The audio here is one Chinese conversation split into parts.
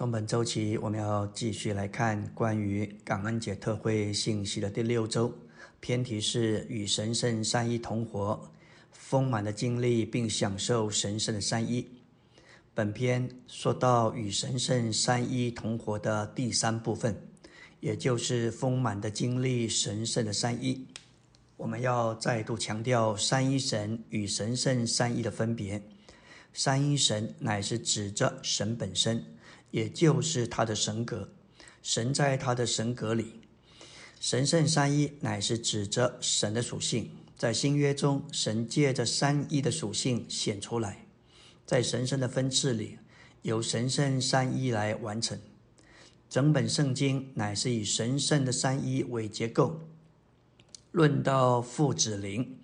从本周起，我们要继续来看关于感恩节特会信息的第六周，偏题是与神圣三一同活，丰满的经历并享受神圣的三一。本篇说到与神圣三一同活的第三部分，也就是丰满的经历神圣的三一。我们要再度强调三一神与神圣三一的分别。三一神乃是指着神本身。也就是他的神格，神在他的神格里，神圣三一乃是指着神的属性，在新约中，神借着三一的属性显出来，在神圣的分次里，由神圣三一来完成。整本圣经乃是以神圣的三一为结构。论到父子灵，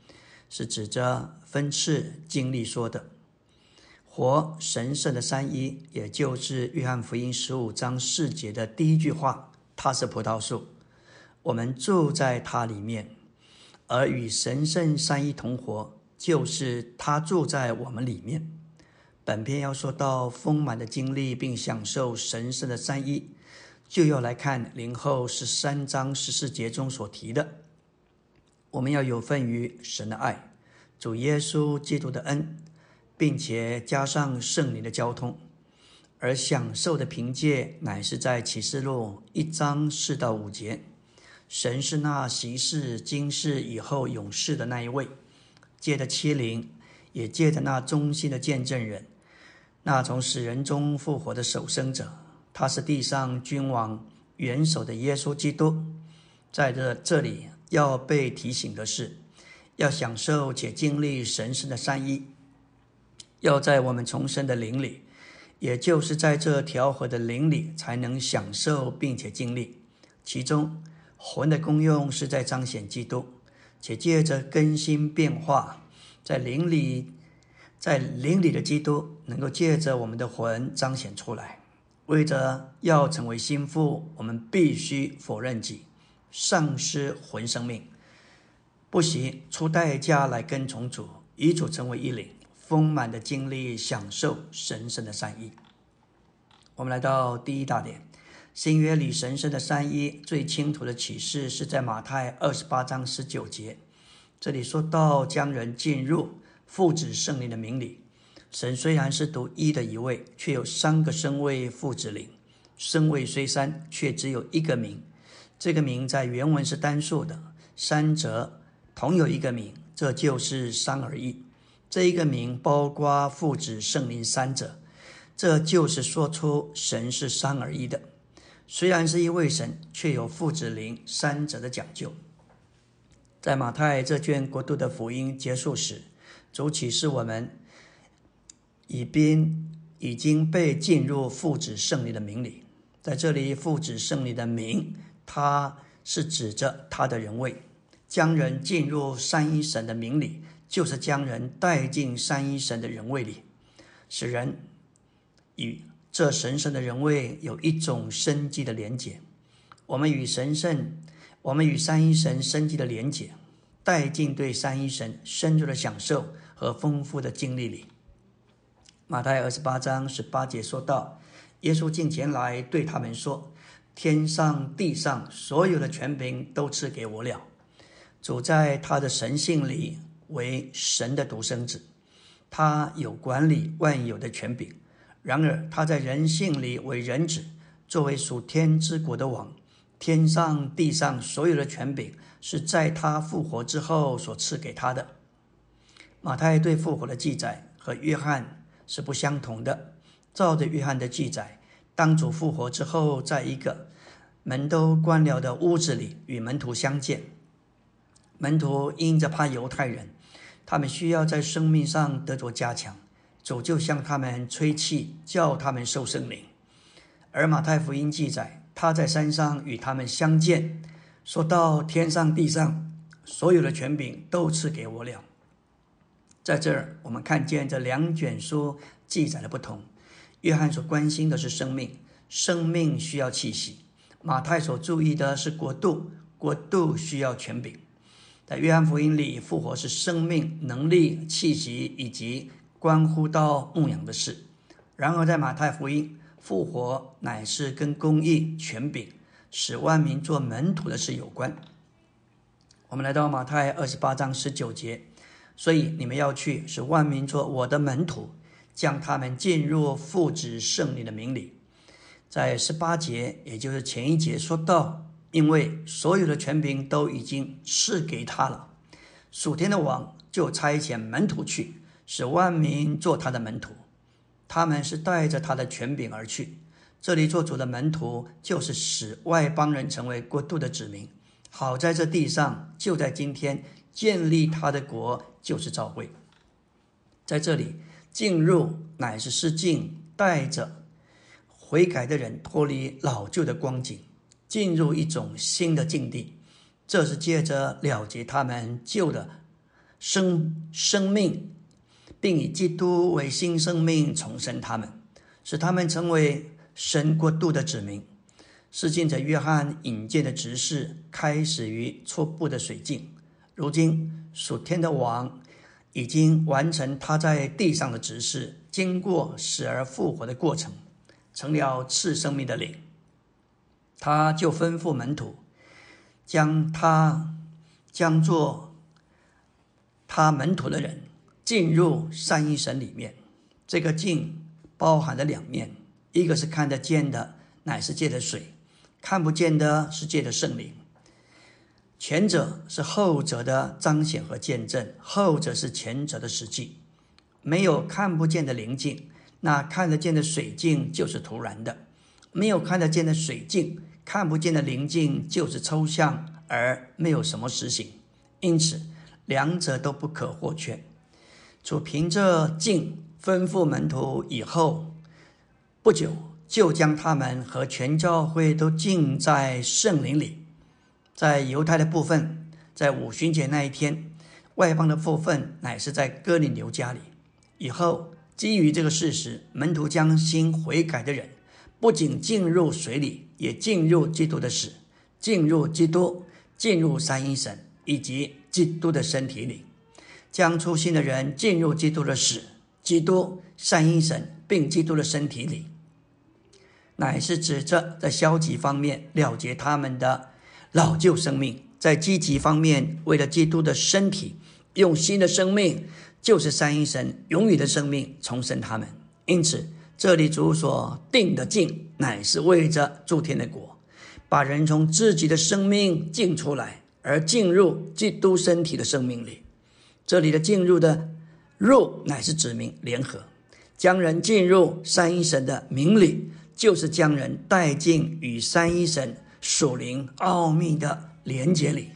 是指着分次经历说的。活神圣的三一，也就是约翰福音十五章四节的第一句话：“他是葡萄树，我们住在他里面，而与神圣三一同活，就是他住在我们里面。”本篇要说到丰满的经历并享受神圣的三一，就要来看零后十三章十四节中所提的：我们要有份于神的爱，主耶稣基督的恩。并且加上圣灵的交通，而享受的凭借乃是在启示录一章四到五节，神是那习世今世以后永世的那一位，借着欺凌，也借着那忠心的见证人，那从死人中复活的守生者，他是地上君王元首的耶稣基督，在这这里要被提醒的是，要享受且经历神圣的善意。要在我们重生的灵里，也就是在这调和的灵里，才能享受并且经历。其中，魂的功用是在彰显基督，且借着更新变化，在灵里，在灵里的基督能够借着我们的魂彰显出来。为着要成为心腹，我们必须否认己，丧失魂生命，不惜出代价来跟从主，与主成为一灵。丰满的经历，享受神圣的善意。我们来到第一大点，新约里神圣的善意最清楚的启示是在马太二十八章十九节。这里说到将人进入父子圣灵的名里。神虽然是独一的一位，却有三个身位父子灵。身位虽三，却只有一个名。这个名在原文是单数的，三者同有一个名，这就是三而一。这一个名包括父子圣灵三者，这就是说出神是三而一的。虽然是一位神，却有父子灵三者的讲究。在马太这卷国度的福音结束时，主启示我们，已宾已经被进入父子圣灵的名里。在这里，父子圣灵的名，它是指着他的人位，将人进入三一神的名里。就是将人带进三一神的人位里，使人与这神圣的人位有一种生机的连结。我们与神圣，我们与三一神生机的连结，带进对三一神深入的享受和丰富的经历里。马太二十八章十八节说道：“耶稣进前来对他们说：天上地上所有的权柄都赐给我了。主在他的神性里。”为神的独生子，他有管理万有的权柄。然而他在人性里为人子，作为属天之国的王，天上地上所有的权柄是在他复活之后所赐给他的。马太对复活的记载和约翰是不相同的。照着约翰的记载，当主复活之后，在一个门都关了的屋子里与门徒相见，门徒因着怕犹太人。他们需要在生命上得着加强，主就向他们吹气，叫他们受圣灵。而马太福音记载，他在山上与他们相见，说到天上地上所有的权柄都赐给我了。在这儿，我们看见这两卷书记载的不同。约翰所关心的是生命，生命需要气息；马太所注意的是国度，国度需要权柄。在约翰福音里，复活是生命、能力、气息以及关乎到牧养的事；然而，在马太福音，复活乃是跟公义、权柄、使万民做门徒的事有关。我们来到马太二十八章十九节，所以你们要去，使万民做我的门徒，将他们进入父子圣灵的名里。在十八节，也就是前一节说到，因为所有的权柄都已经赐给他了，属天的王就差遣门徒去，使万民做他的门徒。他们是带着他的权柄而去。这里做主的门徒，就是使外邦人成为国度的子民。好在这地上，就在今天建立他的国，就是教会。在这里进入，乃是施进带着悔改的人脱离老旧的光景，进入一种新的境地。这是借着了结他们旧的生生命，并以基督为新生命重生他们，使他们成为神国度的子民。是进者约翰引荐的执事，开始于初步的水镜。如今属天的王已经完成他在地上的执事，经过死而复活的过程，成了赐生命的灵。他就吩咐门徒，将他将做他门徒的人进入三一神里面。这个镜包含了两面，一个是看得见的，乃是借的水。看不见的是借的圣灵，前者是后者的彰显和见证，后者是前者的实际。没有看不见的灵镜，那看得见的水镜就是突然的；没有看得见的水镜，看不见的灵镜就是抽象而没有什么实行。因此，两者都不可或缺。主凭着镜吩咐门徒以后不久。就将他们和全教会都浸在圣灵里。在犹太的部分，在五旬节那一天；外邦的部分乃是在哥林流家里。以后，基于这个事实，门徒将心悔改的人，不仅进入水里，也进入基督的死，进入基督，进入三一神以及基督的身体里，将初心的人进入基督的死、基督、三一神并基督的身体里。乃是指着在消极方面了结他们的老旧生命，在积极方面为了基督的身体用新的生命，就是三一神永远的生命重生他们。因此，这里主所定的境，乃是为着诸天的国，把人从自己的生命进出来，而进入基督身体的生命里。这里的进入的入，乃是指明联合，将人进入三一神的名里。就是将人带进与三一神属灵奥秘的连接里，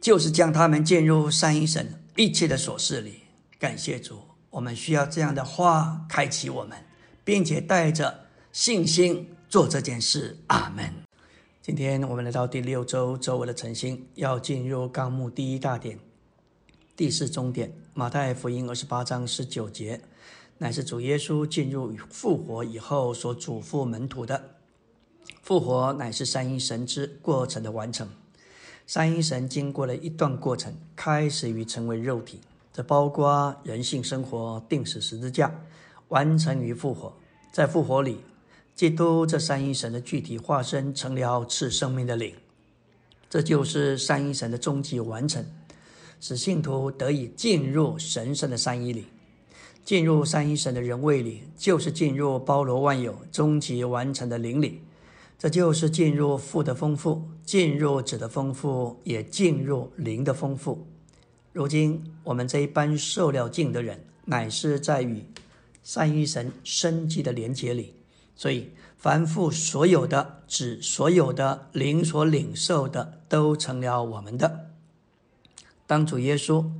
就是将他们进入三一神一切的琐事里。感谢主，我们需要这样的话开启我们，并且带着信心做这件事。阿门。今天我们来到第六周周围的晨星，要进入纲目第一大点，第四终点，马太福音二十八章十九节。乃是主耶稣进入复活以后所嘱咐门徒的。复活乃是三一神之过程的完成。三一神经过了一段过程，开始于成为肉体，这包括人性生活、定死十字架，完成于复活。在复活里，基督这三一神的具体化身成了赐生命的灵。这就是三一神的终极完成，使信徒得以进入神圣的三一里。进入三一神的人位里，就是进入包罗万有、终极完成的灵里。这就是进入父的丰富，进入子的丰富，也进入灵的丰富。如今我们这一般受了敬的人，乃是在与三一神生机的连结里。所以，凡父所有的、子所有的、灵所领受的，都成了我们的。当主耶稣。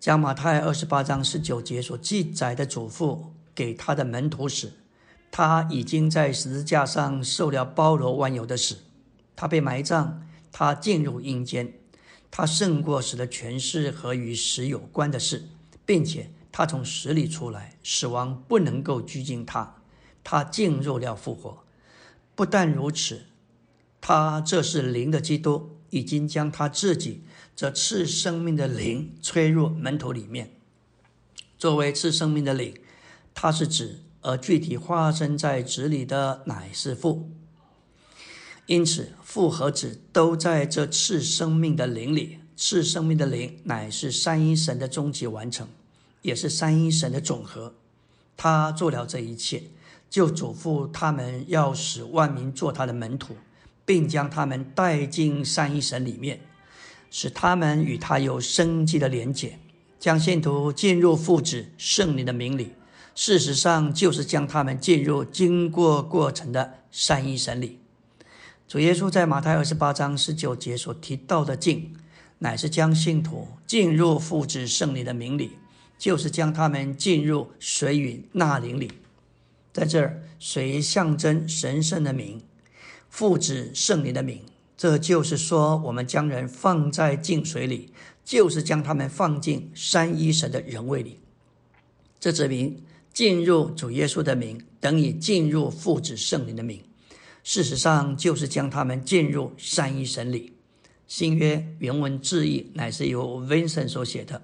将马太二十八章十九节所记载的嘱咐给他的门徒时，他已经在十字架上受了包罗万有的死。他被埋葬，他进入阴间，他胜过死的权势和与死有关的事，并且他从死里出来，死亡不能够拘禁他。他进入了复活。不但如此，他这是灵的基督，已经将他自己。这赐生命的灵吹入门徒里面，作为赐生命的灵，它是指而具体化身在子里的乃是父。因此，父和子都在这次生命的灵里。赐生命的灵乃是三一神的终极完成，也是三一神的总和。他做了这一切，就嘱咐他们要使万民做他的门徒，并将他们带进三一神里面，使他们与他有生机的连结，将信徒进入父子圣灵的名里。事实上，就是将他们进入经过过程的三一神里。主耶稣在马太二十八章十九节所提到的“进”。乃是将信徒进入父子圣灵的名里，就是将他们进入水与那灵里。在这儿，水象征神圣的名，父子圣灵的名。这就是说，我们将人放在净水里，就是将他们放进三一神的人位里。这指明进入主耶稣的名，等于进入父子圣灵的名。事实上，就是将他们进入三一神里。新约原文字义乃是由 Vincent 所写的。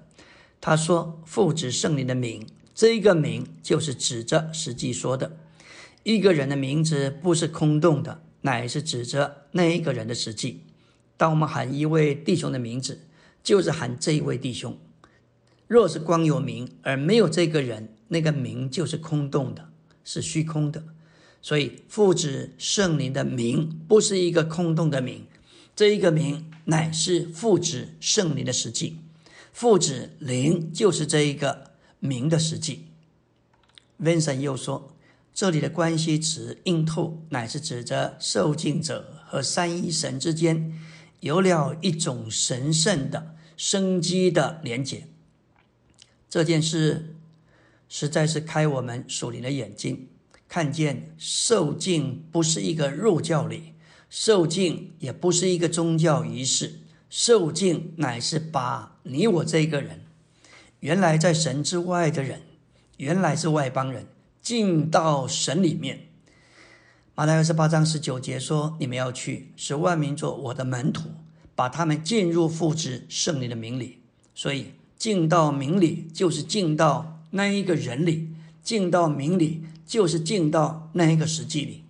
他说：“父子圣灵的名，这一个名就是指着实际说的。一个人的名字不是空洞的，乃是指着那一个人的实际。当我们喊一位弟兄的名字，就是喊这一位弟兄。若是光有名而没有这个人，那个名就是空洞的，是虚空的。所以，父子圣灵的名不是一个空洞的名。”这一个名乃是父子圣灵的实际，父子灵就是这一个名的实际。Vincent 又说，这里的关系词应透，乃是指着受敬者和三一神之间有了一种神圣的生机的连结。这件事实在是开我们属灵的眼睛，看见受敬不是一个入教礼。受敬也不是一个宗教仪式，受敬乃是把你我这个人，原来在神之外的人，原来是外邦人，进到神里面。马太二十八章十九节说：“你们要去，使万民做我的门徒，把他们进入父子圣灵的名里。”所以进到名里，就是进到那一个人里；进到名里，就是进到那一个实际里。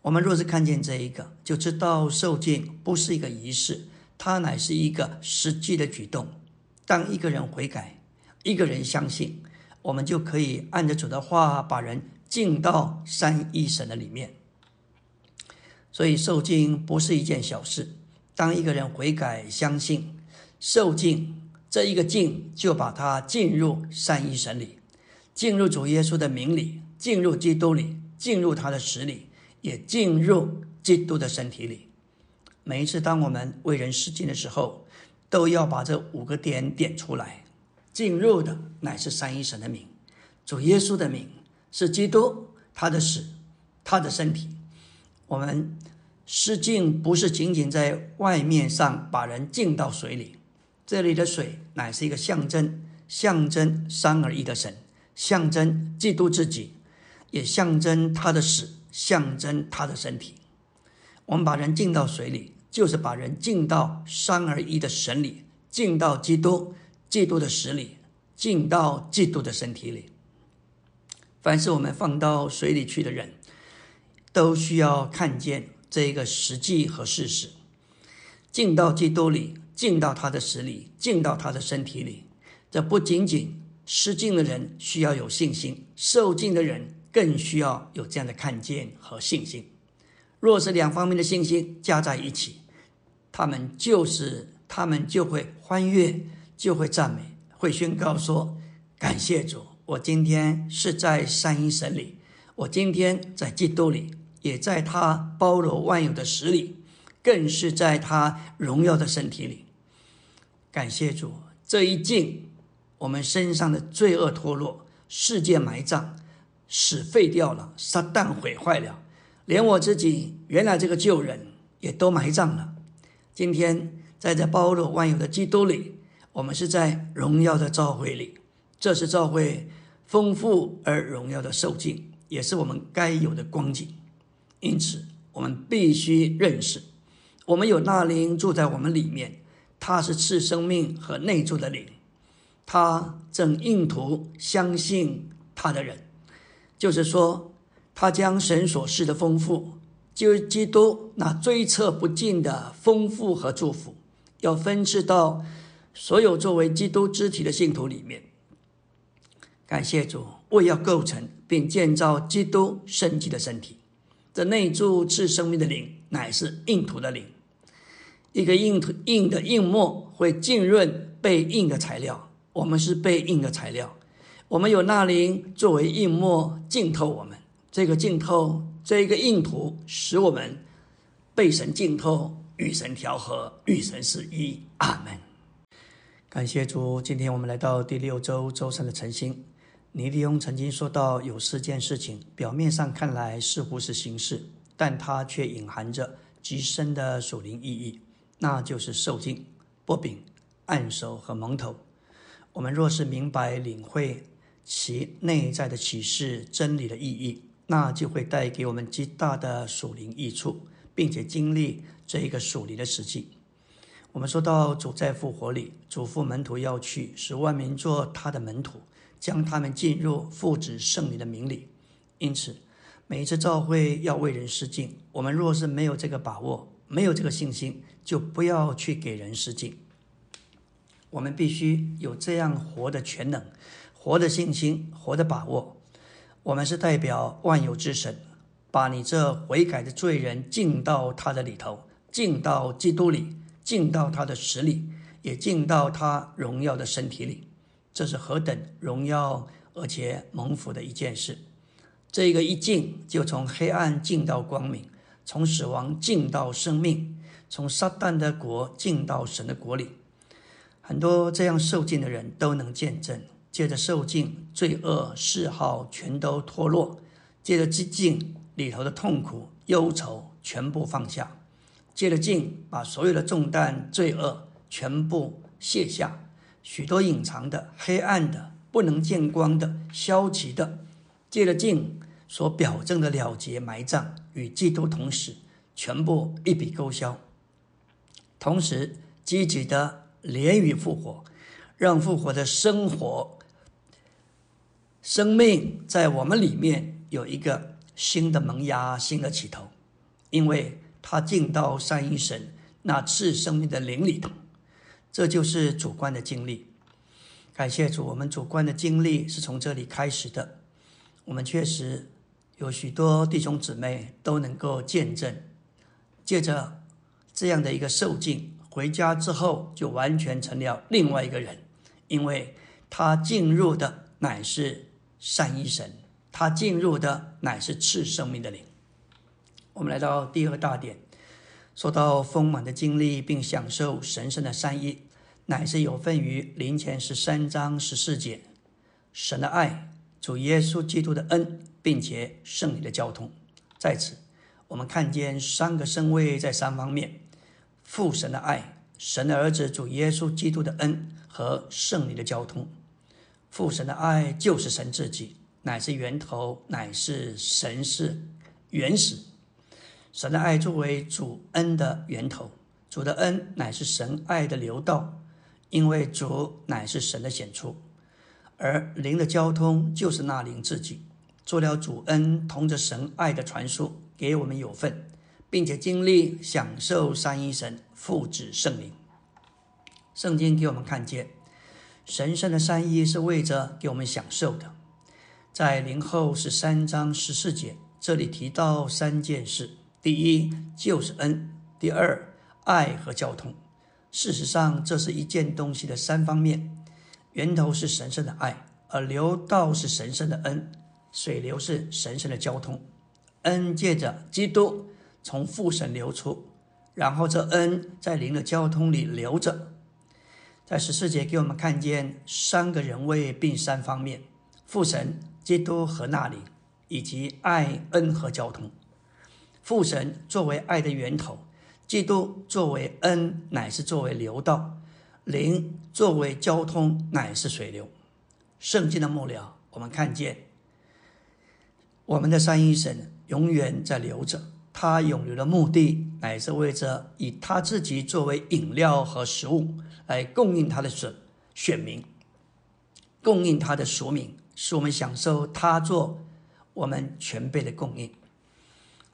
我们若是看见这一个，就知道受敬不是一个仪式，它乃是一个实际的举动。当一个人悔改，一个人相信，我们就可以按着主的话，把人进到三一神的里面。所以受敬不是一件小事。当一个人悔改、相信、受敬，这一个敬就把他进入三一神里，进入主耶稣的名里，进入基督里，进入他的实里。也进入基督的身体里。每一次当我们为人施敬的时候，都要把这五个点点出来。进入的乃是三一神的名，主耶稣的名是基督，他的死，他的身体。我们施敬不是仅仅在外面上把人浸到水里，这里的水乃是一个象征，象征三而一的神，象征基督自己，也象征他的死。象征他的身体，我们把人浸到水里，就是把人浸到三而一的神里，浸到基督、基督的死里，浸到基督的身体里。凡是我们放到水里去的人，都需要看见这一个实际和事实。进到基督里，进到他的死里，进到他的身体里。这不仅仅失敬的人需要有信心，受敬的人。更需要有这样的看见和信心。若是两方面的信心加在一起，他们就是他们就会欢悦，就会赞美，会宣告说：“感谢主，我今天是在三一神里，我今天在基督里，也在他包罗万有的实里，更是在他荣耀的身体里。感谢主，这一境，我们身上的罪恶脱落，世界埋葬。”死废掉了，撒旦毁坏了，连我自己原来这个旧人也都埋葬了。今天在这包罗万有的基督里，我们是在荣耀的召会里，这是召会丰富而荣耀的受境，也是我们该有的光景。因此，我们必须认识，我们有那灵住在我们里面，他是赐生命和内住的灵，他正应图相信他的人。就是说，他将神所示的丰富，就是基督那追测不尽的丰富和祝福，要分赐到所有作为基督肢体的信徒里面。感谢主，为要构成并建造基督圣体的身体，这内住赐生命的灵，乃是硬土的灵。一个硬土硬的硬末会浸润被硬的材料，我们是被硬的材料。我们有那灵作为印墨浸透我们，这个浸透这一个印图，使我们被神浸透，与神调和，与神是一。阿门。感谢主，今天我们来到第六周周三的晨星。尼利翁曾经说到，有四件事情，表面上看来似乎是形式，但它却隐含着极深的属灵意义，那就是受尽、波饼、按手和蒙头。我们若是明白领会。其内在的启示真理的意义，那就会带给我们极大的属灵益处，并且经历这一个属灵的实际。我们说到主在复活里嘱咐门徒要去，使万民做他的门徒，将他们进入父子圣灵的名里。因此，每一次召会要为人施敬，我们若是没有这个把握，没有这个信心，就不要去给人施敬。我们必须有这样活的全能。活的信心，活的把握。我们是代表万有之神，把你这悔改的罪人进到他的里头，进到基督里，进到他的实里，也进到他荣耀的身体里。这是何等荣耀而且蒙福的一件事！这个一进，就从黑暗进到光明，从死亡进到生命，从撒旦的国进到神的国里。很多这样受尽的人都能见证。借着受尽罪恶嗜好全都脱落；借着寂静里头的痛苦忧愁全部放下；借着静把所有的重担罪恶全部卸下。许多隐藏的黑暗的不能见光的消极的，借着静所表证的了结埋葬与基督同时，全部一笔勾销。同时积极的连于复活，让复活的生活。生命在我们里面有一个新的萌芽、新的起头，因为它进到三一神那赐生命的灵里头，这就是主观的经历。感谢主，我们主观的经历是从这里开始的。我们确实有许多弟兄姊妹都能够见证，借着这样的一个受尽，回家之后就完全成了另外一个人，因为他进入的乃是。善一神，他进入的乃是赐生命的灵。我们来到第二大点，说到丰满的经历并享受神圣的善意，乃是有份于灵前十三章十四节，神的爱，主耶稣基督的恩，并且圣灵的交通。在此，我们看见三个身位在三方面：父神的爱、神的儿子主耶稣基督的恩和圣灵的交通。父神的爱就是神自己，乃是源头，乃是神是原始。神的爱作为主恩的源头，主的恩乃是神爱的流道，因为主乃是神的显出，而灵的交通就是那灵自己，做了主恩同着神爱的传输，给我们有份，并且经历享受三一神父子圣灵。圣经给我们看见。神圣的善意是为着给我们享受的，在灵后是三章十四节，这里提到三件事：第一就是恩，第二爱和交通。事实上，这是一件东西的三方面，源头是神圣的爱，而流道是神圣的恩，水流是神圣的交通。恩借着基督从父神流出，然后这恩在灵的交通里流着。在十四节给我们看见三个人位并三方面：父神、基督和那里，以及爱、恩和交通。父神作为爱的源头，基督作为恩，乃是作为流道；灵作为交通，乃是水流。圣经的末了，我们看见我们的三一神永远在流着，他永留的目的，乃是为着以他自己作为饮料和食物。来供应他的选选民，供应他的属民，使我们享受他做我们全备的供应。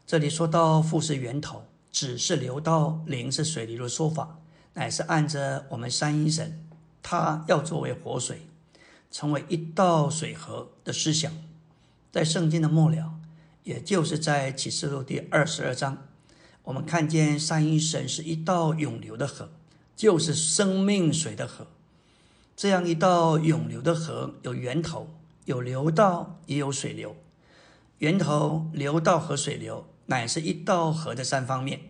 这里说到父是源头，子是流到，灵是水流的说法，乃是按着我们三一神，他要作为活水，成为一道水河的思想，在圣经的末了，也就是在启示录第二十二章，我们看见三一神是一道永流的河，就是生命水的河。这样一道永流的河，有源头，有流道，也有水流。源头、流道和水流，乃是一道河的三方面。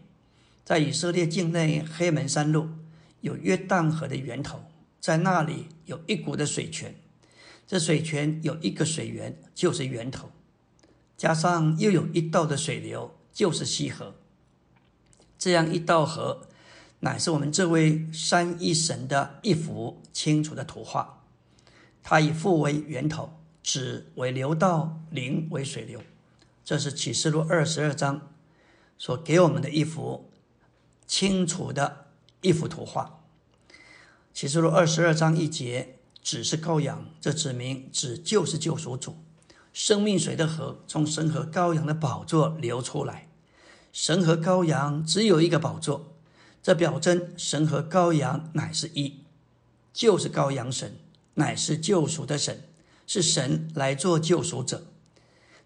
在以色列境内黑门山路有约旦河的源头，在那里有一股的水泉，这水泉有一个水源，就是源头，加上又有一道的水流，就是西河。这样一道河。乃是我们这位三一神的一幅清楚的图画。它以父为源头，子为流道，灵为水流。这是启示录二十二章所给我们的一幅清楚的一幅图画。启示录二十二章一节，子是羔羊，这指明子就是救赎主。生命水的河从神和羔羊的宝座流出来。神和羔羊只有一个宝座。这表征神和羔羊乃是一，就是羔羊神，乃是救赎的神，是神来做救赎者。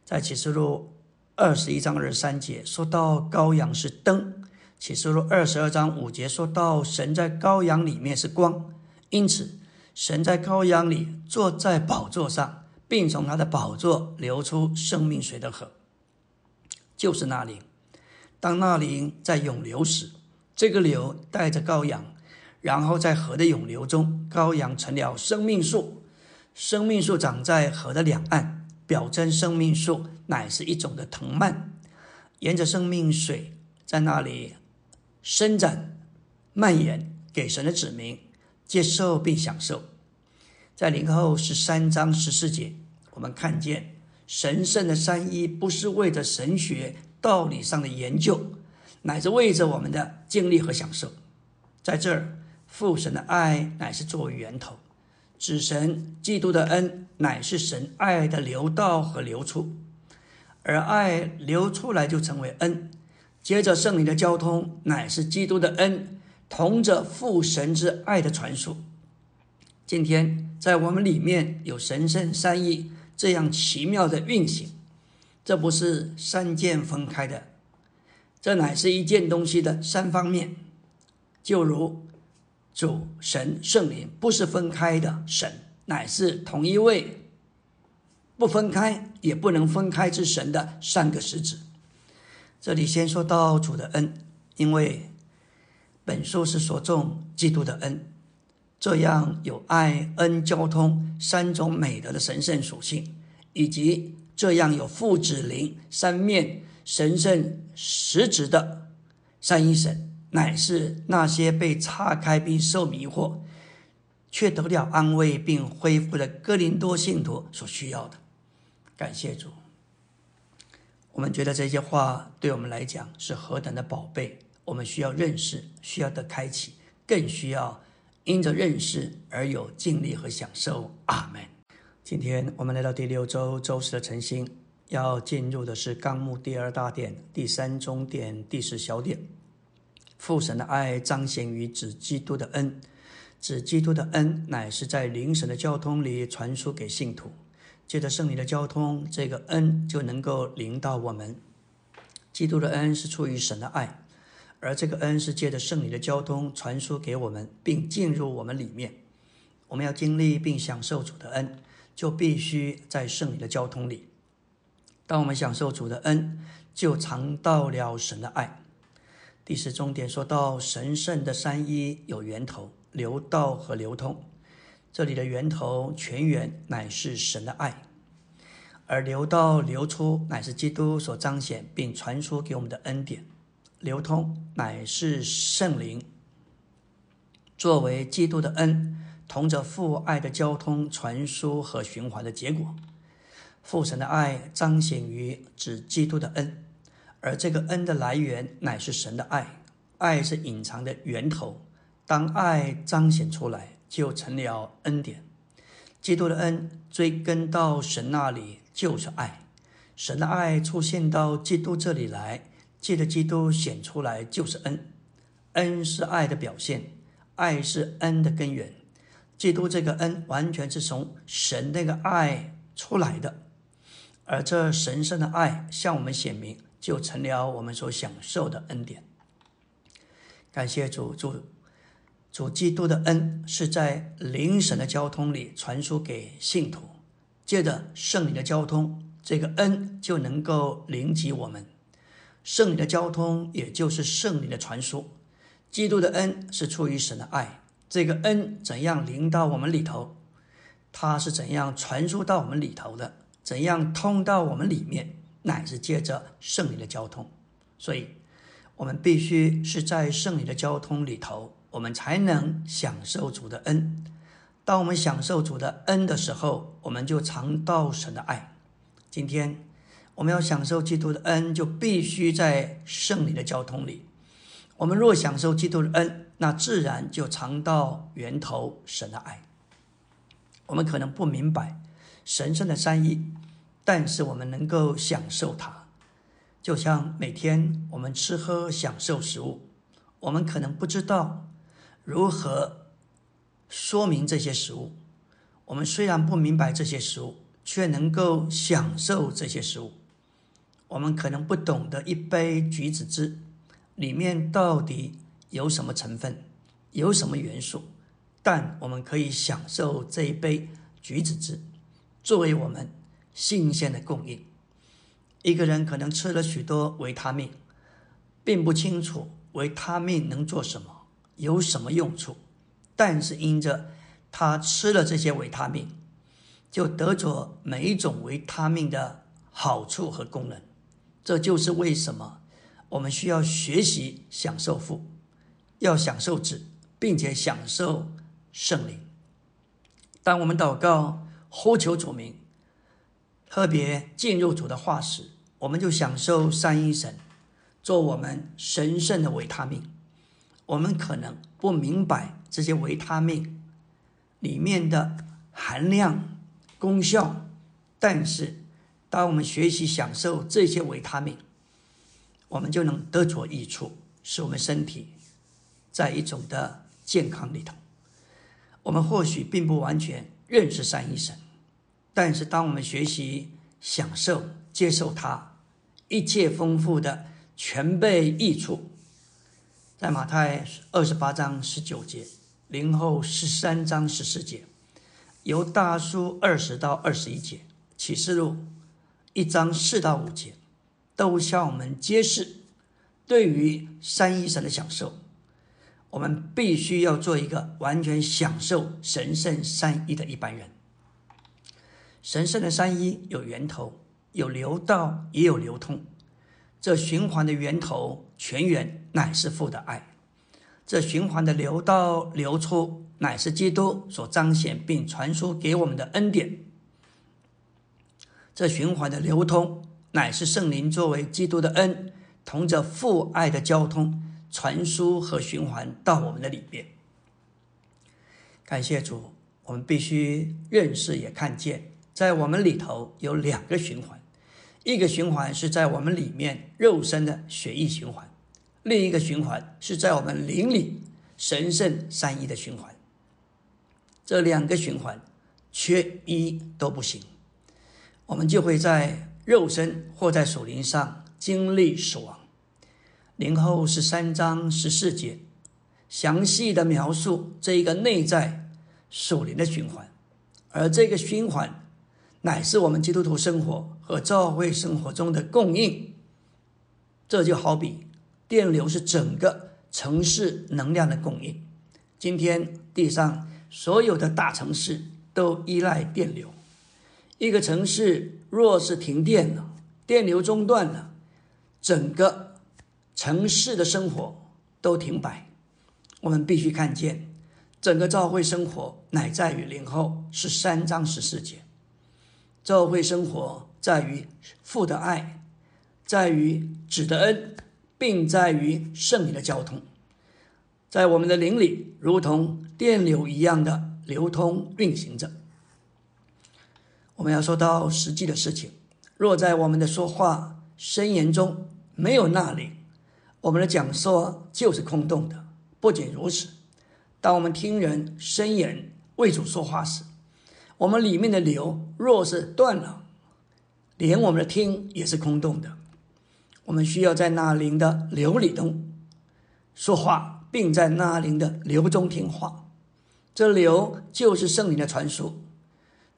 在启示录二十一章二十三节说到羔羊是灯，启示录二十二章五节说到神在羔羊里面是光，因此神在羔羊里坐在宝座上，并从他的宝座流出生命水的河，就是那灵。当那灵在涌流时。这个流带着羔羊，然后在河的涌流中，羔羊成了生命树。生命树长在河的两岸，表征生命树乃是一种的藤蔓，沿着生命水在那里伸展、蔓延，给神的子民接受并享受。在灵后十三章十四节，我们看见神圣的三一不是为着神学道理上的研究。乃是为着我们的经历和享受，在这儿，父神的爱乃是作为源头，子神基督的恩乃是神爱的流道和流出，而爱流出来就成为恩。接着圣灵的交通乃是基督的恩，同着父神之爱的传输。今天在我们里面有神圣三意这样奇妙的运行，这不是三件分开的。这乃是一件东西的三方面，就如主神圣灵不是分开的神，乃是同一位，不分开也不能分开之神的三个实质。这里先说到主的恩，因为本书是所重基督的恩，这样有爱恩交通三种美德的神圣属性，以及这样有父子灵三面。神圣实质的三一神，乃是那些被岔开并受迷惑，却得了安慰并恢复了哥林多信徒所需要的。感谢主，我们觉得这些话对我们来讲是何等的宝贝。我们需要认识，需要的开启，更需要因着认识而有尽力和享受。阿门。今天我们来到第六周周四的晨星。要进入的是纲目第二大点、第三中点、第四小点。父神的爱彰显于子基督的恩，子基督的恩乃是在灵神的交通里传输给信徒。借着圣灵的交通，这个恩就能够临到我们。基督的恩是出于神的爱，而这个恩是借着圣灵的交通传输给我们，并进入我们里面。我们要经历并享受主的恩，就必须在圣灵的交通里。当我们享受主的恩，就尝到了神的爱。第十重点说到神圣的三一有源头、流道和流通。这里的源头泉源乃是神的爱，而流道流出乃是基督所彰显并传输给我们的恩典。流通乃是圣灵作为基督的恩，同着父爱的交通、传输和循环的结果。父神的爱彰显于指基督的恩，而这个恩的来源乃是神的爱，爱是隐藏的源头。当爱彰显出来，就成了恩典。基督的恩追根到神那里就是爱，神的爱出现到基督这里来，借着基督显出来就是恩。恩是爱的表现，爱是恩的根源。基督这个恩完全是从神那个爱出来的，而这神圣的爱向我们显明，就成了我们所享受的恩典。感谢主，主主基督的恩是在灵神的交通里传输给信徒，借着圣灵的交通，这个恩就能够临及我们。圣灵的交通也就是圣灵的传输。基督的恩是出于神的爱，这个恩怎样临到我们里头？它是怎样传输到我们里头的？怎样通到我们里面？乃是借着圣灵的交通。所以，我们必须是在圣灵的交通里头，我们才能享受主的恩。当我们享受主的恩的时候，我们就尝到神的爱。今天，我们要享受基督的恩，就必须在圣灵的交通里。我们若享受基督的恩，那自然就尝到源头神的爱。我们可能不明白神圣的善意，但是我们能够享受它。就像每天我们吃喝享受食物，我们可能不知道如何说明这些食物。我们虽然不明白这些食物，却能够享受这些食物。我们可能不懂得一杯橘子汁。里面到底有什么成分，有什么元素？但我们可以享受这一杯橘子汁，作为我们新鲜的供应。一个人可能吃了许多维他命，并不清楚维他命能做什么，有什么用处，但是因着他吃了这些维他命，就得着每一种维他命的好处和功能。这就是为什么。我们需要学习享受父，要享受子，并且享受圣灵。当我们祷告呼求主名，特别进入主的话时，我们就享受三一神做我们神圣的维他命。我们可能不明白这些维他命里面的含量、功效，但是当我们学习享受这些维他命，我们就能得着益处，使我们身体在一种的健康里头。我们或许并不完全认识三一神，但是当我们学习、享受、接受它一切丰富的全备益处，在马太二十八章十九节、零后十三章十四节、由大书二十到二十一节、启示录一章四到五节。都向我们揭示，对于三一神的享受，我们必须要做一个完全享受神圣三一的一般人。神圣的三一有源头，有流道，也有流通。这循环的源头泉源乃是父的爱，这循环的流道流出乃是基督所彰显并传输给我们的恩典。这循环的流通。乃是圣灵作为基督的恩，同着父爱的交通、传输和循环到我们的里面。感谢主，我们必须认识也看见，在我们里头有两个循环，一个循环是在我们里面肉身的血液循环，另一个循环是在我们灵里神圣三一的循环。这两个循环缺一都不行，我们就会在。肉身或在属灵上经历死亡。零后十三章十四节，详细的描述这一个内在属灵的循环，而这个循环乃是我们基督徒生活和教会生活中的供应。这就好比电流是整个城市能量的供应。今天地上所有的大城市都依赖电流。一个城市若是停电了，电流中断了，整个城市的生活都停摆。我们必须看见，整个教会生活乃在于灵后是三章十四节。教会生活在于父的爱，在于子的恩，并在于圣灵的交通，在我们的灵里，如同电流一样的流通运行着。我们要说到实际的事情，若在我们的说话声言中没有那灵，我们的讲说就是空洞的。不仅如此，当我们听人声言为主说话时，我们里面的流若是断了，连我们的听也是空洞的。我们需要在那灵的流里中说话，并在那灵的流中听话。这流就是圣灵的传输，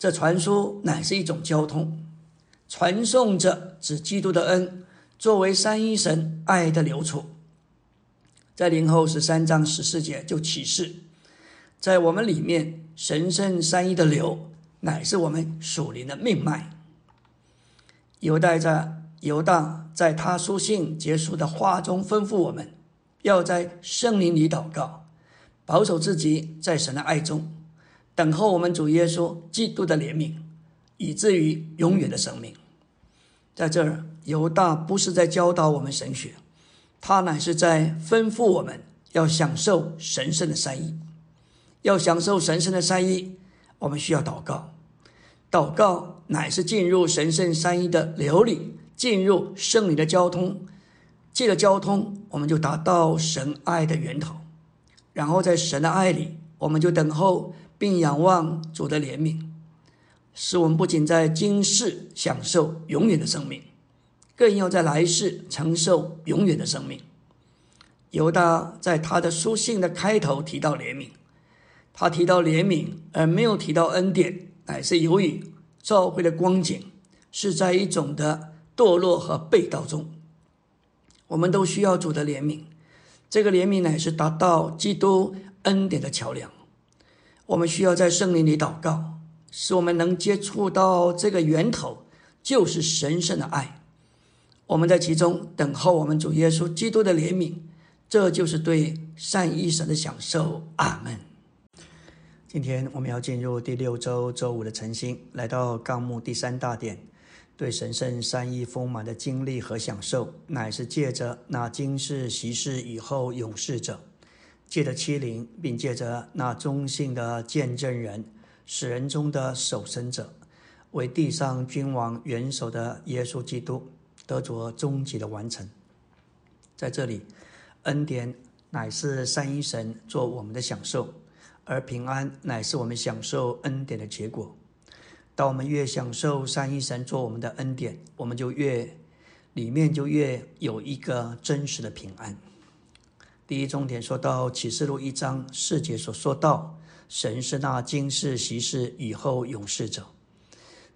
这传输乃是一种交通，传送着指基督的恩，作为三一神爱的流出。在灵后十三章十四节就启示，在我们里面神圣三一的流，乃是我们属灵的命脉。犹大在犹大在他书信结束的话中吩咐我们，要在圣灵里祷告，保守自己在神的爱中，等候我们主耶稣基督的怜悯，以至于永远的生命。在这儿，犹大不是在教导我们神学。他乃是在吩咐我们要享受神圣的善意，要享受神圣的善意，我们需要祷告。祷告乃是进入神圣善意的流里，进入圣灵的交通。借着交通，我们就达到神爱的源头。然后在神的爱里，我们就等候并仰望主的怜悯，使我们不仅在今世享受永远的生命。更要在来世承受永远的生命。犹大在他的书信的开头提到怜悯，他提到怜悯而没有提到恩典，乃是由于教会的光景是在一种的堕落和被盗中。我们都需要主的怜悯，这个怜悯乃是达到基督恩典的桥梁。我们需要在圣灵里祷告，使我们能接触到这个源头，就是神圣的爱。我们在其中等候我们主耶稣基督的怜悯，这就是对善意神的享受。阿门。今天我们要进入第六周周五的晨星，来到纲目第三大点，对神圣善意丰满的经历和享受，乃是借着那今世习世以后勇士者，借着欺凌，并借着那忠信的见证人，使人中的守身者，为地上君王元首的耶稣基督。得着终极的完成，在这里，恩典乃是三一神做我们的享受，而平安乃是我们享受恩典的结果。当我们越享受三一神做我们的恩典，我们就越里面就越有一个真实的平安。第一重点说到启示录一章四节所说到，神是那今世昔世以后永世者。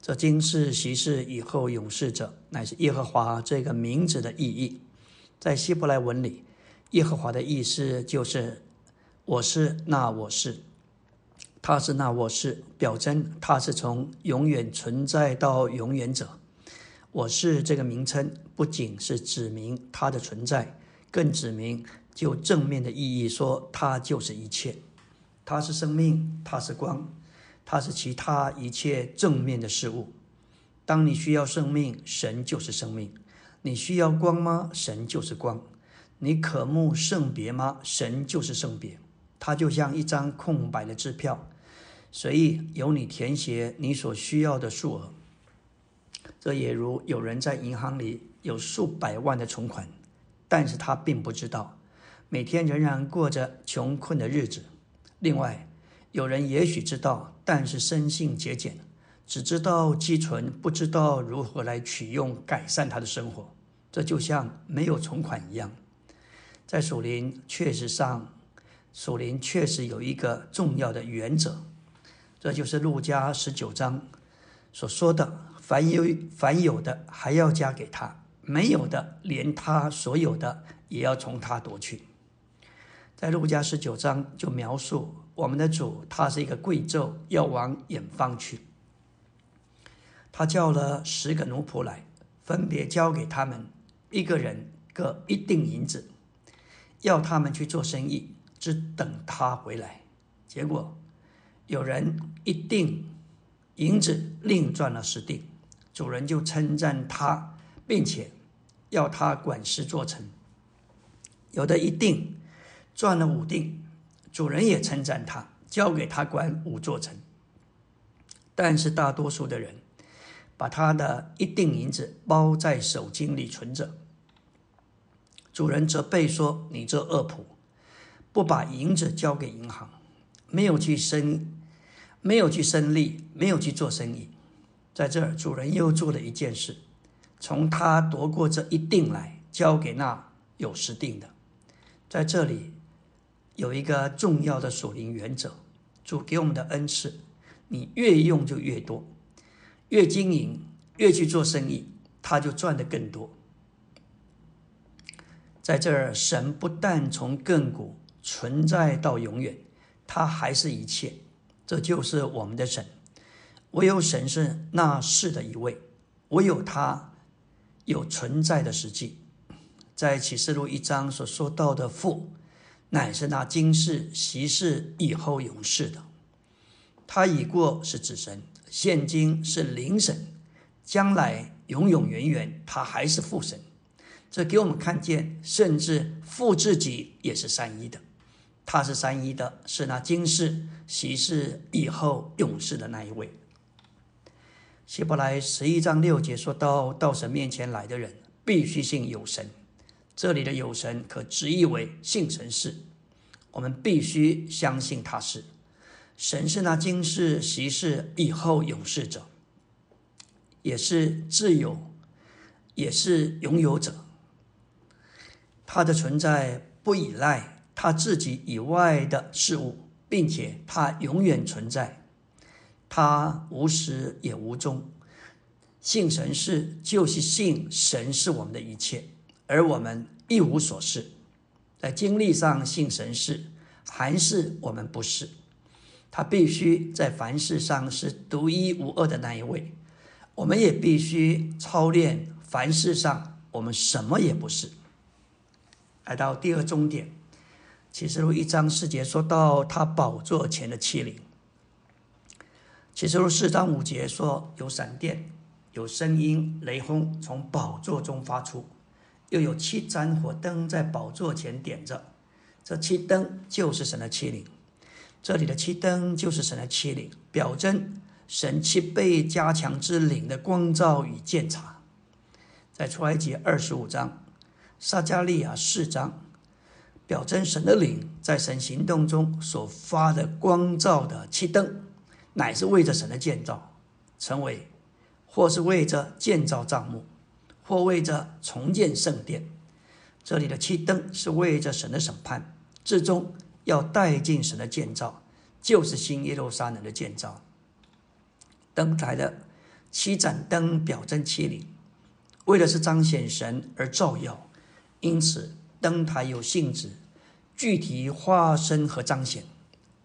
这今世昔世以后永世者，乃是耶和华这个名字的意义。在希伯来文里，耶和华的意思就是“我是那我是”，他是那我是，表征他是从永远存在到永远者。我是这个名称，不仅是指明他的存在，更指明就正面的意义说，它就是一切，它是生命，它是光。它是其他一切正面的事物。当你需要生命，神就是生命；你需要光吗？神就是光。你渴慕圣别吗？神就是圣别。它就像一张空白的支票，随意由你填写你所需要的数额。这也如有人在银行里有数百万的存款，但是他并不知道，每天仍然过着穷困的日子。另外，有人也许知道，但是生性节俭，只知道积存，不知道如何来取用改善他的生活。这就像没有存款一样。在属灵确实上，属灵确实有一个重要的原则，这就是路加十九章所说的：凡有凡有的还要加给他，没有的连他所有的也要从他夺去。在路加十九章就描述。我们的主，他是一个贵胄，要往远方去。他叫了十个奴仆来，分别交给他们一个人各一锭银子，要他们去做生意，只等他回来。结果有人一锭银子另赚了十锭，主人就称赞他，并且要他管事做成。有的一锭赚了五锭。主人也称赞他，交给他管五座城。但是大多数的人把他的一锭银子包在手巾里存着。主人责备说：“你这恶仆，不把银子交给银行，没有去生，没有去生利，没有去做生意。”在这儿，主人又做了一件事，从他夺过这一锭来，交给那有十锭的。在这里有一个重要的属灵原则：主给我们的恩赐，你越用就越多，越经营，越去做生意，他就赚得更多。在这儿，神不但从亘古存在到永远，他还是一切。这就是我们的神。唯有神是那世的一位，唯有他有存在的实际。在启示录一章所说到的父，乃是那今世、昔世、以后永世的。他已过是子神，现今是灵神，将来永永远远，他还是父神。这给我们看见，甚至父自己也是三一的，他是三一的，是那今世、昔世、以后永世的那一位。希伯来十一章六节说到，到神面前来的人必须信有神。这里的有神可直译为信神是，我们必须相信他是神，是那今世、昔世、以后永世者，也是自由，也是拥有者。他的存在不依赖他自己以外的事物，并且他永远存在，他无始也无终。信神是，就是信神是我们的一切，而我们一无所是。在经历上信神是，还是我们不是。他必须在凡事上是独一无二的那一位，我们也必须操练凡事上我们什么也不是。来到第二终点，启示录一章四节说到他宝座前的欺凌。启示录四章五节说有闪电、有声音、雷轰从宝座中发出，又有七盏火灯在宝座前点着。这七灯就是神的欺凌，这里的七灯就是神的欺凌，表征神七倍加强之灵的光照与鉴察。在出埃及二十五章。撒加利亚四章，表征神的灵在神行动中所发的光照的七灯，乃是为着神的建造，成为或是为着建造帐幕，或为着重建圣殿。这里的七灯是为着神的审判，至终要带进神的建造，就是新耶路撒冷的建造。灯台的七盏灯表征七灵，为的是彰显神而照耀。因此，灯台有性质、具体化身和彰显。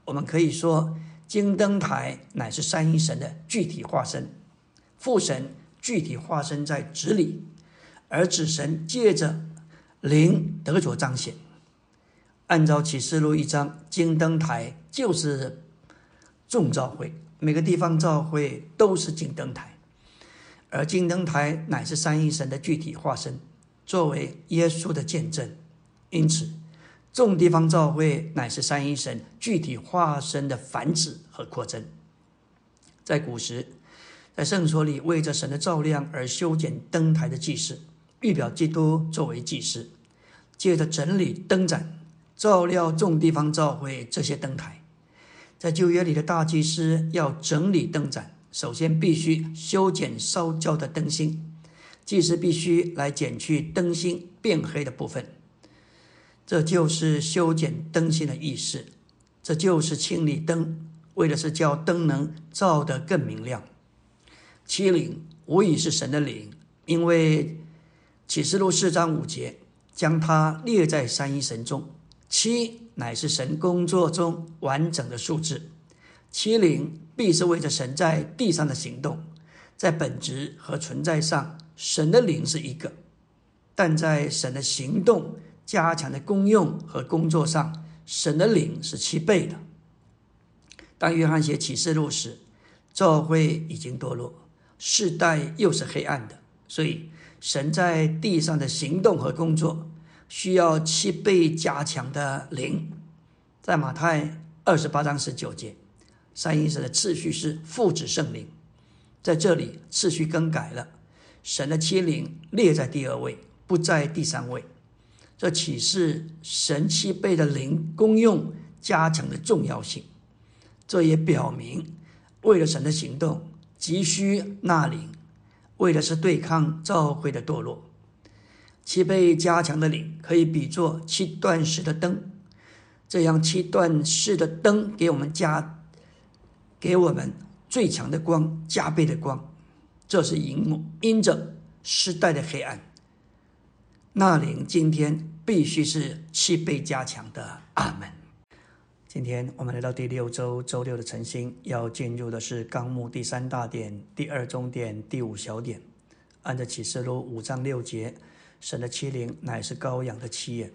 我们可以说，金灯台乃是三一神的具体化身，父神具体化身在子里，而子神借着灵得着彰显。按照启示录一章，金灯台就是众召会，每个地方召会都是金灯台，而金灯台乃是三一神的具体化身。作为耶稣的见证，因此众地方教会乃是三一神具体化身的繁殖和扩增。在古时，在圣所里为着神的照亮而修剪灯台的祭司，预表基督作为祭司，借着整理灯盏，照料众地方教会这些灯台。在旧约里的大祭司要整理灯盏，首先必须修剪烧焦的灯芯。祭司必须来剪去灯芯变黑的部分，这就是修剪灯芯的意思。这就是清理灯，为的是叫灯能照得更明亮。七灵无疑是神的灵，因为启示录四章五节将它列在三一神中。七乃是神工作中完整的数字，七灵必是为着神在地上的行动，在本质和存在上。神的灵是一个，但在神的行动、加强的功用和工作上，神的灵是七倍的。当约翰写启示录时，教会已经堕落，世代又是黑暗的，所以神在地上的行动和工作需要七倍加强的灵。在马太二十八章十九节，三一神的次序是父子圣灵。在这里次序更改了，神的七灵列在第二位，不在第三位。这启示神七倍的灵功用加强的重要性。这也表明，为了神的行动，急需纳灵，为的是对抗教会的堕落。七倍加强的灵可以比作七段式的灯，这样七段式的灯给我们加，给我们最强的光，加倍的光。这是因因着时代的黑暗，那灵今天必须是七倍加强的。阿门。今天我们来到第六周周六的晨星，要进入的是纲目第三大点、第二中点、第五小点。按照启示录五章六节。神的七灵乃是羔羊的七眼，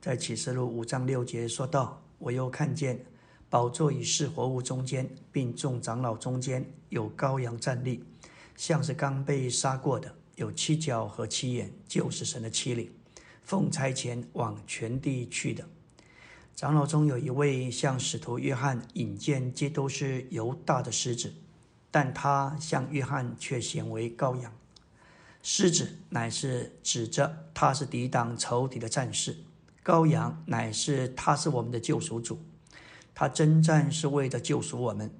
在启示录五章六节说道：“我又看见宝座与四活物中间，并众长老中间有羔羊站立，像是刚被杀过的，有七角和七眼，就是神的七灵，奉差遣往全地去的。长老中有一位向使徒约翰引荐基督是犹大的狮子，但他向约翰却显为羔羊。”狮子乃是指着他是抵挡仇敌的战士，羔羊乃是他是我们的救赎主，他征战是为了救赎我们。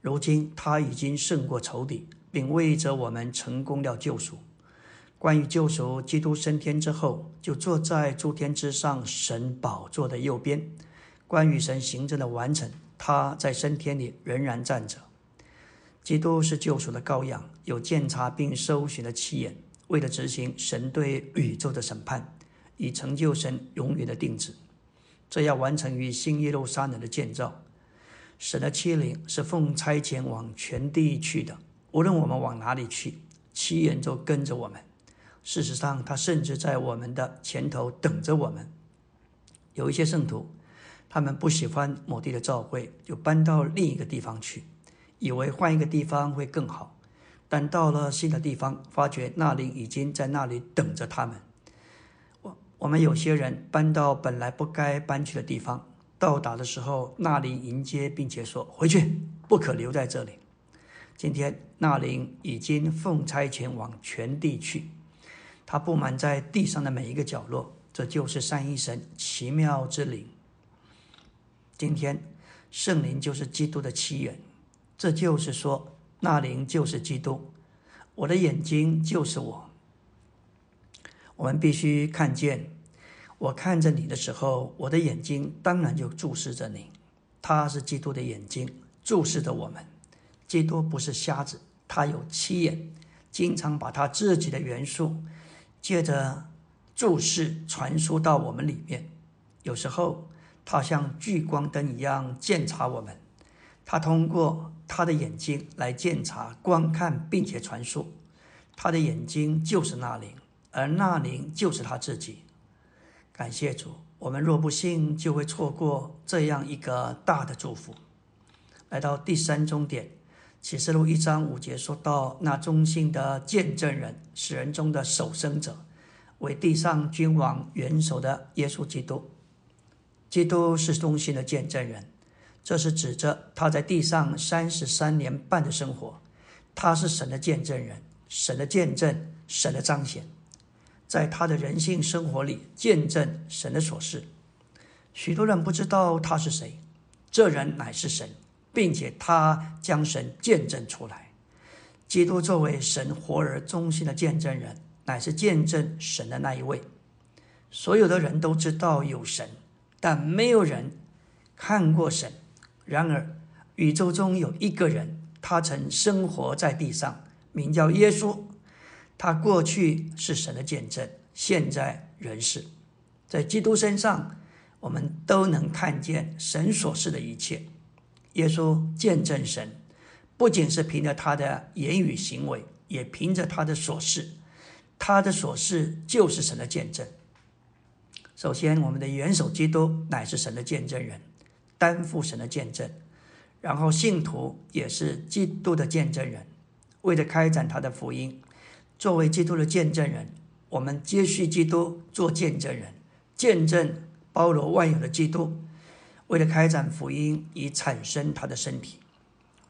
如今他已经胜过仇敌，并为着我们成功了救赎。关于救赎，基督升天之后就坐在诸天之上神宝座的右边。关于神行政的完成，他在升天里仍然站着。基督是救赎的羔羊，有鉴察并搜寻的七眼。为了执行神对宇宙的审判，以成就神永远的定旨，这要完成于新耶路撒冷的建造。神的七灵是奉差遣往全地去的，无论我们往哪里去，七眼就跟着我们。事实上，他甚至在我们的前头等着我们。有一些圣徒，他们不喜欢某地的教会，就搬到另一个地方去，以为换一个地方会更好。但到了新的地方，发觉那灵已经在那里等着他们。我我们有些人搬到本来不该搬去的地方，到达的时候，那灵迎接，并且说：“回去，不可留在这里。”今天那灵已经奉差遣往全地去，它布满在地上的每一个角落。这就是三一神奇妙之灵。今天圣灵就是基督的起源，这就是说。那灵就是基督，我的眼睛就是我。我们必须看见，我看着你的时候，我的眼睛当然就注视着你。他是基督的眼睛，注视着我们。基督不是瞎子，他有七眼，经常把他自己的元素借着注视传输到我们里面。有时候，他像聚光灯一样检查我们。他通过他的眼睛来检查、观看，并且传输。他的眼睛就是那灵，而那灵就是他自己。感谢主，我们若不信，就会错过这样一个大的祝福。来到第三终点，启示录一章五节说到：那忠心的见证人，死人中的守生者，为地上君王元首的耶稣基督。基督是忠心的见证人。这是指着他在地上三十三年半的生活，他是神的见证人，神的见证，神的彰显，在他的人性生活里见证神的所事。许多人不知道他是谁，这人乃是神，并且他将神见证出来。基督作为神活而忠心的见证人，乃是见证神的那一位。所有的人都知道有神，但没有人看过神。然而，宇宙中有一个人，他曾生活在地上，名叫耶稣。他过去是神的见证，现在仍是。在基督身上，我们都能看见神所示的一切。耶稣见证神，不仅是凭着他的言语行为，也凭着他的所示。他的所示就是神的见证。首先，我们的元首基督乃是神的见证人。担负神的见证，然后信徒也是基督的见证人。为了开展他的福音，作为基督的见证人，我们接续基督做见证人，见证包罗万有的基督。为了开展福音，以产生他的身体，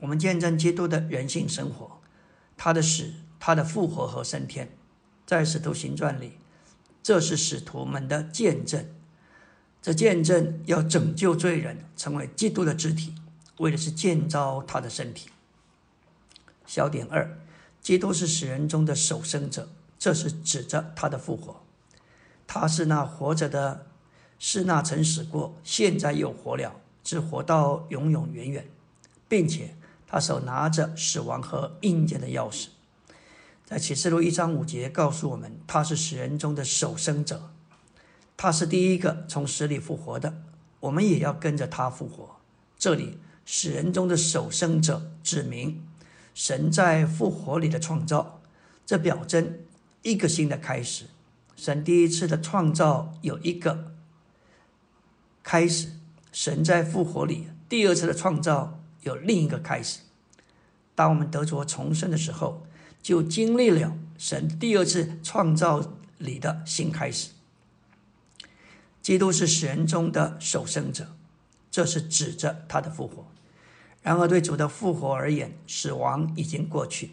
我们见证基督的人性生活。他的死、他的复活和升天，在使徒行传里，这是使徒们的见证。这见证要拯救罪人，成为基督的肢体，为的是建造他的身体。小点二，基督是死人中的首生者，这是指着他的复活。他是那活着的，是那曾死过，现在又活了，只活到永永远远，并且他手拿着死亡和阴间的钥匙。在启示录一章五节告诉我们，他是死人中的首生者。他是第一个从死里复活的，我们也要跟着他复活。这里死人中的首生者指明神在复活里的创造，这表征一个新的开始。神第一次的创造有一个开始，神在复活里第二次的创造有另一个开始。当我们得着重生的时候，就经历了神第二次创造里的新开始。基督是死人中的首生者，这是指着他的复活。然而，对主的复活而言，死亡已经过去，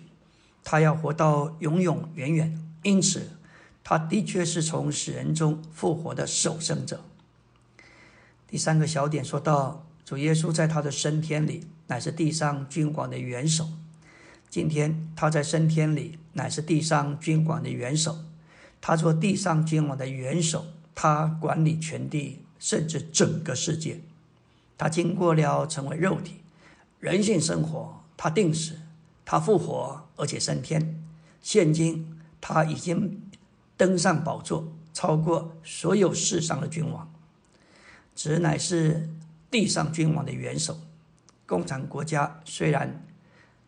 他要活到永永远远。因此，他的确是从死人中复活的首生者。第三个小点说到，主耶稣在他的升天里乃是地上君王的元首。今天他在升天里乃是地上君王的元首，他做地上君王的元首。他管理全地，甚至整个世界。他经过了成为肉体、人性生活，他定死，他复活，而且升天。现今他已经登上宝座，超过所有世上的君王。只乃是地上君王的元首。共产国家虽然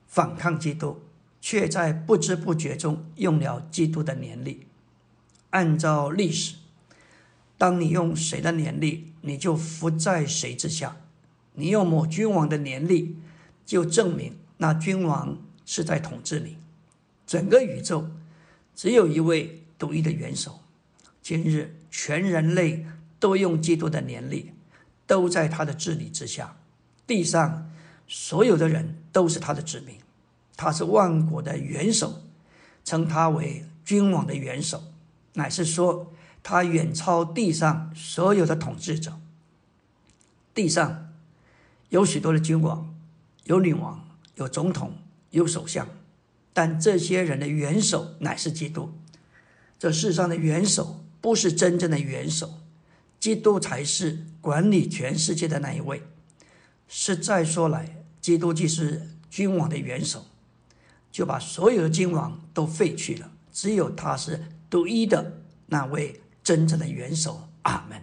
反抗基督，却在不知不觉中用了基督的年历。按照历史。当你用谁的年历，你就服在谁之下；你用某君王的年历，就证明那君王是在统治你。整个宇宙只有一位独一的元首。今日全人类都用基督的年历，都在他的治理之下。地上所有的人都是他的子民，他是万国的元首，称他为君王的元首，乃是说。他远超地上所有的统治者。地上有许多的君王，有女王，有总统，有首相，但这些人的元首乃是基督。这世上的元首不是真正的元首，基督才是管理全世界的那一位。实在说来，基督既是君王的元首，就把所有的君王都废去了，只有他是独一的那位。真正的元首，阿门。